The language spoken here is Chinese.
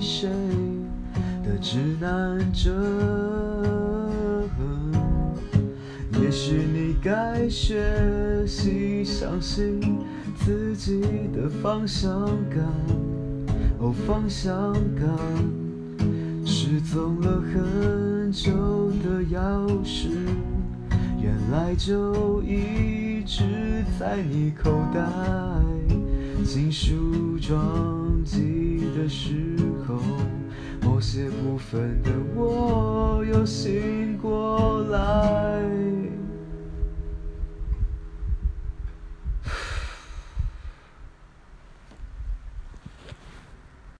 谁的指南针。也许你该学习相信自己的方向感，哦，方向感。失踪了很久的钥匙，原来就一直在你口袋。进梳妆机的时，分的我有心。